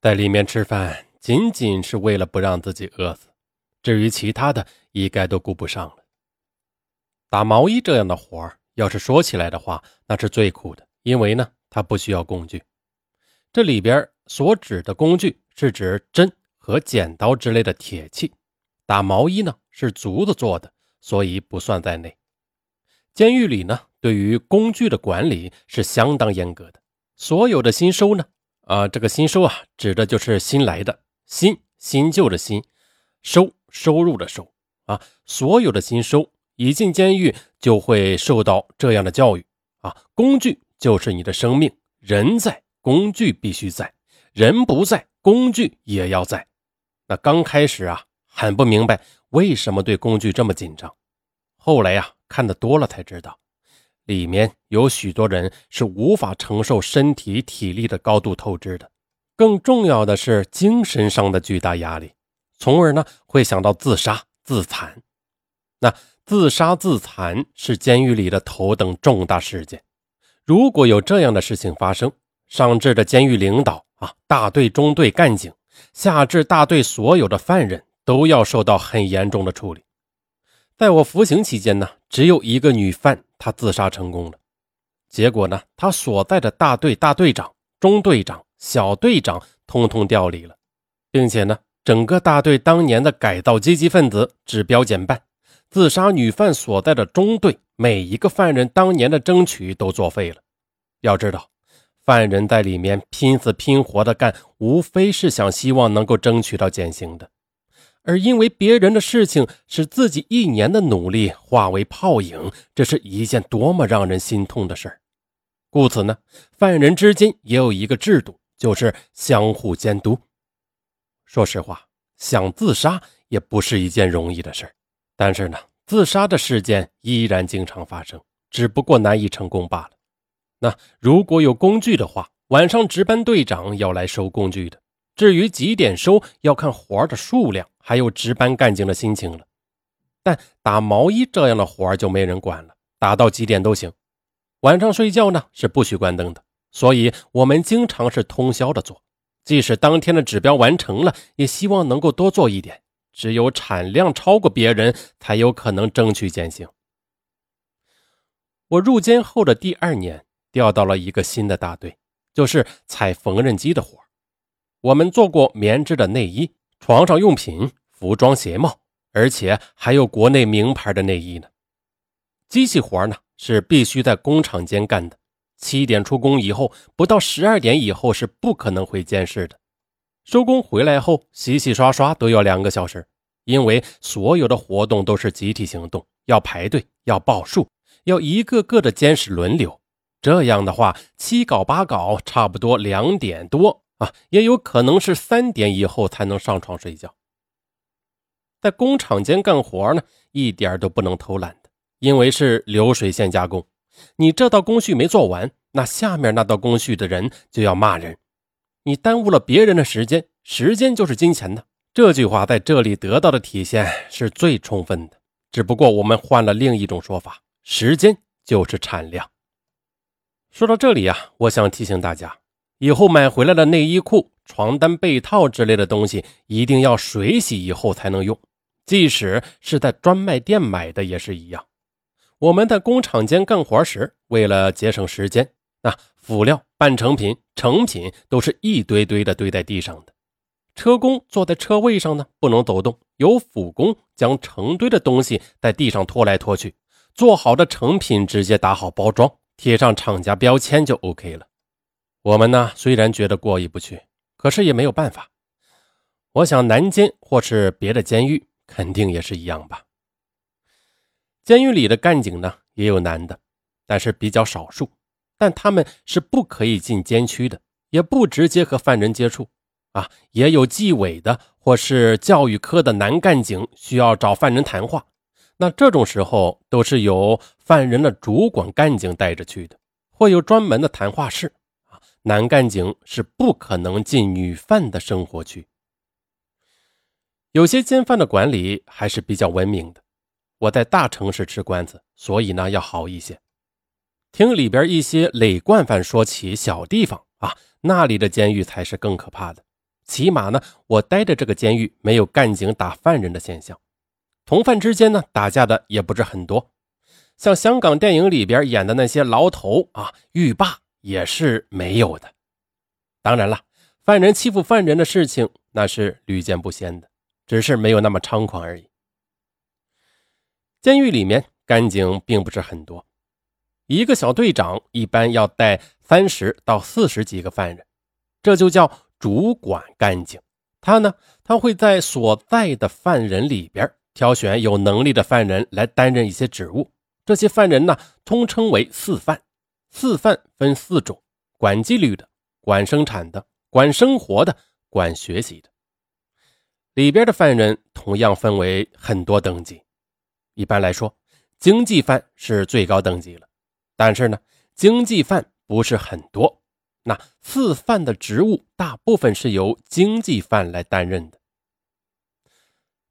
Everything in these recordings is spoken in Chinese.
在里面吃饭，仅仅是为了不让自己饿死，至于其他的，一概都顾不上了。打毛衣这样的活儿，要是说起来的话，那是最苦的，因为呢，它不需要工具。这里边所指的工具是指针和剪刀之类的铁器。打毛衣呢是竹子做的，所以不算在内。监狱里呢，对于工具的管理是相当严格的。所有的新收呢，啊，这个新收啊，指的就是新来的，新新旧的新，收收入的收啊，所有的新收一进监狱就会受到这样的教育啊，工具就是你的生命，人在，工具必须在，人不在，工具也要在。那刚开始啊。很不明白为什么对工具这么紧张，后来呀看的多了才知道，里面有许多人是无法承受身体体力的高度透支的，更重要的是精神上的巨大压力，从而呢会想到自杀自残。那自杀自残是监狱里的头等重大事件，如果有这样的事情发生，上至的监狱领导啊，大队、中队、干警，下至大队所有的犯人。都要受到很严重的处理。在我服刑期间呢，只有一个女犯他自杀成功了。结果呢，他所在的大队大队长、中队长、小队长通通调离了，并且呢，整个大队当年的改造积极分子指标减半，自杀女犯所在的中队每一个犯人当年的争取都作废了。要知道，犯人在里面拼死拼活的干，无非是想希望能够争取到减刑的。而因为别人的事情使自己一年的努力化为泡影，这是一件多么让人心痛的事儿。故此呢，犯人之间也有一个制度，就是相互监督。说实话，想自杀也不是一件容易的事儿，但是呢，自杀的事件依然经常发生，只不过难以成功罢了。那如果有工具的话，晚上值班队长要来收工具的。至于几点收，要看活的数量，还有值班干警的心情了。但打毛衣这样的活就没人管了，打到几点都行。晚上睡觉呢是不许关灯的，所以我们经常是通宵的做。即使当天的指标完成了，也希望能够多做一点。只有产量超过别人，才有可能争取减刑。我入监后的第二年，调到了一个新的大队，就是踩缝纫机的活。我们做过棉质的内衣、床上用品、服装鞋帽，而且还有国内名牌的内衣呢。机器活呢是必须在工厂间干的，七点出工以后，不到十二点以后是不可能回监室的。收工回来后，洗洗刷刷都要两个小时，因为所有的活动都是集体行动，要排队，要报数，要一个个的监视轮流。这样的话，七搞八搞，差不多两点多。啊，也有可能是三点以后才能上床睡觉。在工厂间干活呢，一点都不能偷懒的，因为是流水线加工。你这道工序没做完，那下面那道工序的人就要骂人。你耽误了别人的时间，时间就是金钱的。这句话在这里得到的体现是最充分的。只不过我们换了另一种说法：时间就是产量。说到这里啊，我想提醒大家。以后买回来的内衣裤、床单、被套之类的东西，一定要水洗以后才能用。即使是在专卖店买的也是一样。我们在工厂间干活时，为了节省时间，那辅料、半成品、成品都是一堆堆的堆在地上的。车工坐在车位上呢，不能走动，由辅工将成堆的东西在地上拖来拖去。做好的成品直接打好包装，贴上厂家标签就 OK 了。我们呢，虽然觉得过意不去，可是也没有办法。我想南监或是别的监狱，肯定也是一样吧。监狱里的干警呢，也有男的，但是比较少数。但他们是不可以进监区的，也不直接和犯人接触啊。也有纪委的或是教育科的男干警需要找犯人谈话，那这种时候都是由犯人的主管干警带着去的，会有专门的谈话室。男干警是不可能进女犯的生活区。有些监犯的管理还是比较文明的。我在大城市吃官司，所以呢要好一些。听里边一些累惯犯说起小地方啊，那里的监狱才是更可怕的。起码呢，我待的这个监狱没有干警打犯人的现象，同犯之间呢打架的也不是很多，像香港电影里边演的那些牢头啊、狱霸也是没有的。当然了，犯人欺负犯人的事情那是屡见不鲜的，只是没有那么猖狂而已。监狱里面干警并不是很多，一个小队长一般要带三十到四十几个犯人，这就叫。主管干警，他呢，他会在所在的犯人里边挑选有能力的犯人来担任一些职务。这些犯人呢，通称为四犯。四犯分四种：管纪律的、管生产的、管生活的、管学习的。里边的犯人同样分为很多等级。一般来说，经济犯是最高等级了，但是呢，经济犯不是很多。那四犯的职务大部分是由经济犯来担任的，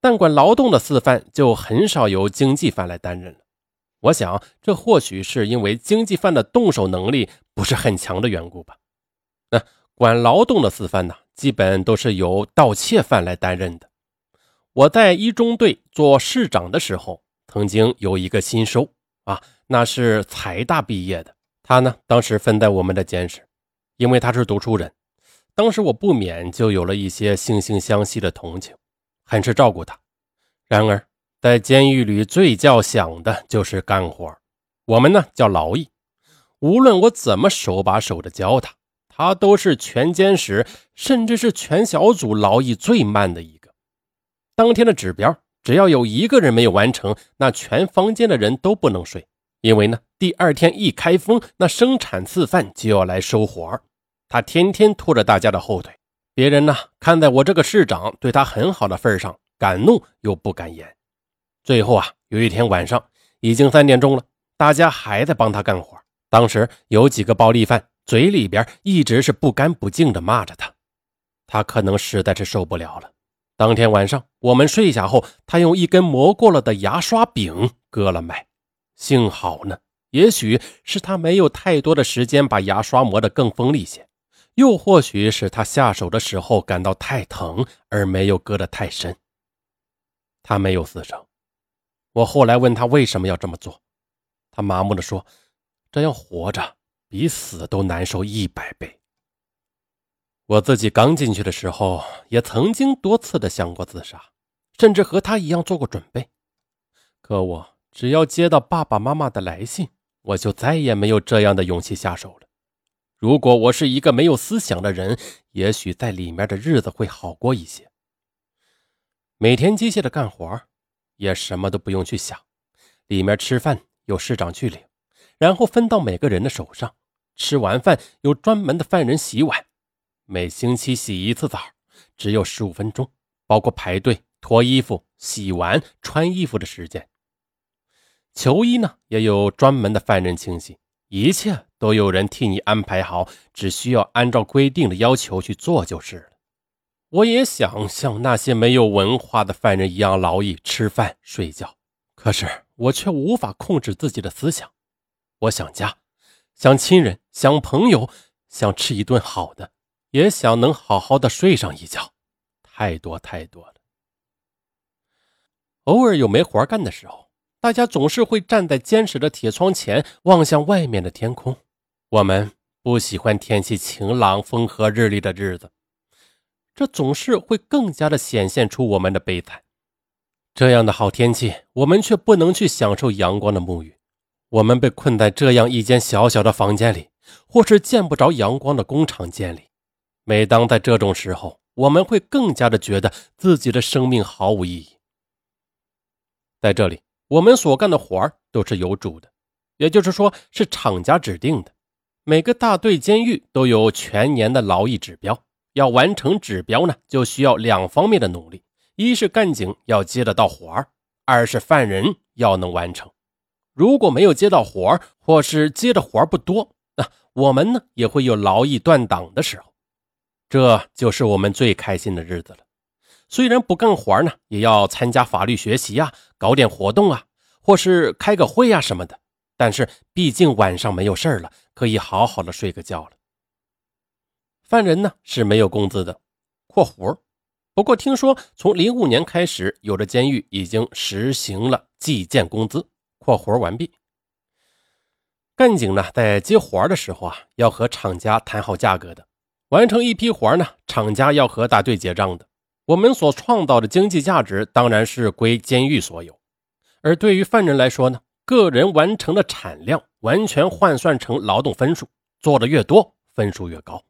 但管劳动的四犯就很少由经济犯来担任了。我想，这或许是因为经济犯的动手能力不是很强的缘故吧。那管劳动的四犯呢，基本都是由盗窃犯来担任的。我在一中队做市长的时候，曾经有一个新收啊，那是财大毕业的，他呢当时分在我们的监室。因为他是读书人，当时我不免就有了一些惺惺相惜的同情，很是照顾他。然而，在监狱里最叫响的就是干活，我们呢叫劳役。无论我怎么手把手的教他，他都是全监室甚至是全小组劳役最慢的一个。当天的指标，只要有一个人没有完成，那全房间的人都不能睡，因为呢，第二天一开封，那生产次犯就要来收活。他天天拖着大家的后腿，别人呢看在我这个市长对他很好的份上，敢怒又不敢言。最后啊，有一天晚上已经三点钟了，大家还在帮他干活。当时有几个暴力犯嘴里边一直是不干不净的骂着他，他可能实在是受不了了。当天晚上我们睡下后，他用一根磨过了的牙刷柄割了脉。幸好呢，也许是他没有太多的时间把牙刷磨得更锋利些。又或许是他下手的时候感到太疼，而没有割得太深。他没有死成。我后来问他为什么要这么做，他麻木地说：“这样活着比死都难受一百倍。”我自己刚进去的时候，也曾经多次的想过自杀，甚至和他一样做过准备。可我只要接到爸爸妈妈的来信，我就再也没有这样的勇气下手了。如果我是一个没有思想的人，也许在里面的日子会好过一些。每天机械的干活，也什么都不用去想。里面吃饭由市长去领，然后分到每个人的手上。吃完饭有专门的犯人洗碗，每星期洗一次澡，只有十五分钟，包括排队、脱衣服、洗完、穿衣服的时间。球衣呢，也有专门的犯人清洗。一切都有人替你安排好，只需要按照规定的要求去做就是。我也想像那些没有文化的犯人一样劳役、吃饭、睡觉，可是我却无法控制自己的思想。我想家，想亲人，想朋友，想吃一顿好的，也想能好好的睡上一觉。太多太多了。偶尔有没活干的时候。大家总是会站在坚实的铁窗前，望向外面的天空。我们不喜欢天气晴朗、风和日丽的日子，这总是会更加的显现出我们的悲惨。这样的好天气，我们却不能去享受阳光的沐浴。我们被困在这样一间小小的房间里，或是见不着阳光的工厂间里。每当在这种时候，我们会更加的觉得自己的生命毫无意义。在这里。我们所干的活儿都是有主的，也就是说是厂家指定的。每个大队监狱都有全年的劳役指标，要完成指标呢，就需要两方面的努力：一是干警要接得到活儿，二是犯人要能完成。如果没有接到活儿，或是接的活儿不多，那我们呢也会有劳役断档的时候。这就是我们最开心的日子了。虽然不干活呢，也要参加法律学习啊，搞点活动啊，或是开个会啊什么的。但是毕竟晚上没有事了，可以好好的睡个觉了。犯人呢是没有工资的，括弧。不过听说从零五年开始，有的监狱已经实行了计件工资（括弧完毕）。干警呢，在接活的时候啊，要和厂家谈好价格的。完成一批活呢，厂家要和大队结账的。我们所创造的经济价值当然是归监狱所有。而对于犯人来说呢，个人完成的产量完全换算成劳动分数，做的越多，分数越高。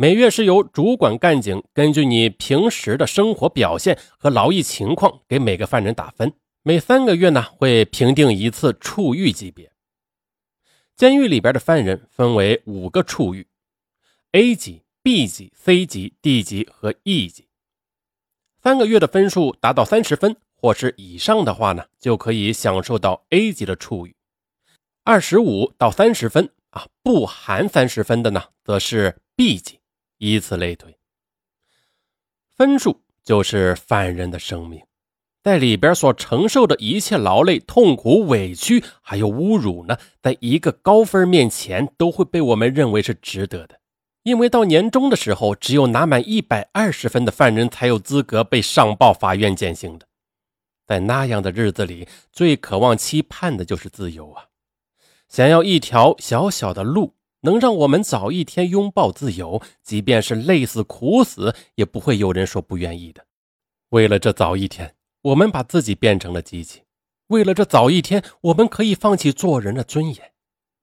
每月是由主管干警根据你平时的生活表现和劳役情况给每个犯人打分。每三个月呢，会评定一次处遇级别。监狱里边的犯人分为五个处遇：A 级、B 级、C 级、D 级和 E 级。三个月的分数达到三十分或是以上的话呢，就可以享受到 A 级的处遇。二十五到三十分啊，不含三十分的呢，则是 B 级，以此类推。分数就是犯人的生命。在里边所承受的一切劳累、痛苦、委屈，还有侮辱呢，在一个高分面前，都会被我们认为是值得的。因为到年终的时候，只有拿满一百二十分的犯人才有资格被上报法院减刑的。在那样的日子里，最渴望、期盼的就是自由啊！想要一条小小的路，能让我们早一天拥抱自由，即便是累死、苦死，也不会有人说不愿意的。为了这早一天。我们把自己变成了机器，为了这早一天，我们可以放弃做人的尊严，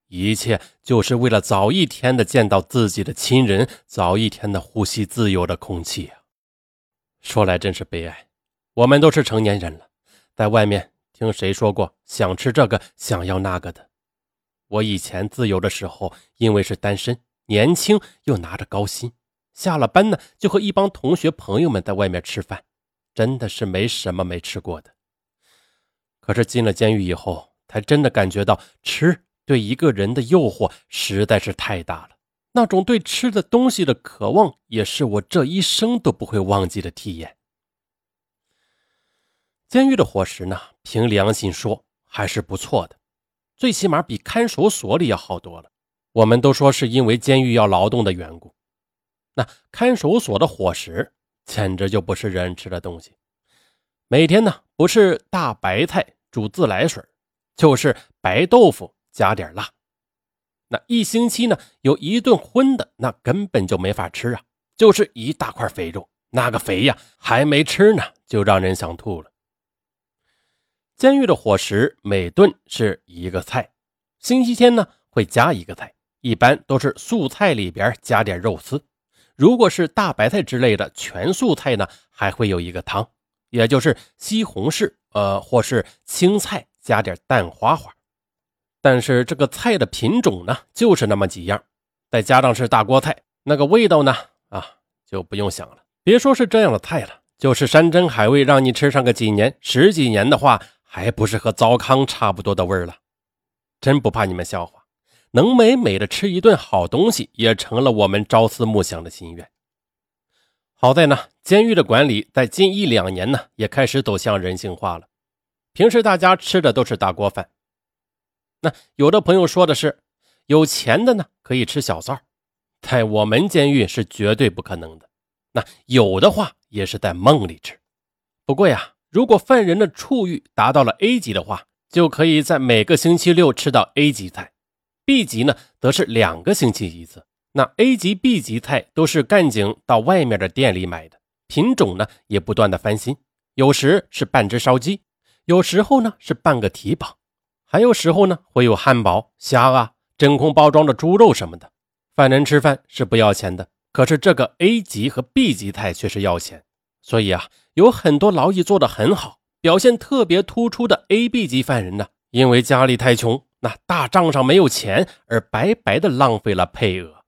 一切就是为了早一天的见到自己的亲人，早一天的呼吸自由的空气啊！说来真是悲哀，我们都是成年人了，在外面听谁说过想吃这个想要那个的？我以前自由的时候，因为是单身，年轻又拿着高薪，下了班呢就和一帮同学朋友们在外面吃饭。真的是没什么没吃过的，可是进了监狱以后，才真的感觉到吃对一个人的诱惑实在是太大了。那种对吃的东西的渴望，也是我这一生都不会忘记的体验。监狱的伙食呢，凭良心说还是不错的，最起码比看守所里要好多了。我们都说是因为监狱要劳动的缘故，那看守所的伙食。简直就不是人吃的东西。每天呢，不是大白菜煮自来水，就是白豆腐加点辣。那一星期呢，有一顿荤的，那根本就没法吃啊，就是一大块肥肉，那个肥呀，还没吃呢，就让人想吐了。监狱的伙食每顿是一个菜，星期天呢会加一个菜，一般都是素菜里边加点肉丝。如果是大白菜之类的全素菜呢，还会有一个汤，也就是西红柿，呃，或是青菜加点蛋花花。但是这个菜的品种呢，就是那么几样，再加上是大锅菜，那个味道呢，啊，就不用想了。别说是这样的菜了，就是山珍海味，让你吃上个几年、十几年的话，还不是和糟糠差不多的味儿了？真不怕你们笑话。能美美的吃一顿好东西，也成了我们朝思暮想的心愿。好在呢，监狱的管理在近一两年呢，也开始走向人性化了。平时大家吃的都是大锅饭，那有的朋友说的是，有钱的呢可以吃小灶，在我们监狱是绝对不可能的。那有的话也是在梦里吃。不过呀，如果犯人的处遇达到了 A 级的话，就可以在每个星期六吃到 A 级菜。B 级呢，则是两个星期一次。那 A 级、B 级菜都是干警到外面的店里买的，品种呢也不断的翻新，有时是半只烧鸡，有时候呢是半个蹄膀，还有时候呢会有汉堡、虾啊、真空包装的猪肉什么的。犯人吃饭是不要钱的，可是这个 A 级和 B 级菜却是要钱。所以啊，有很多劳役做得很好、表现特别突出的 A、B 级犯人呢，因为家里太穷。那大账上没有钱，而白白的浪费了配额。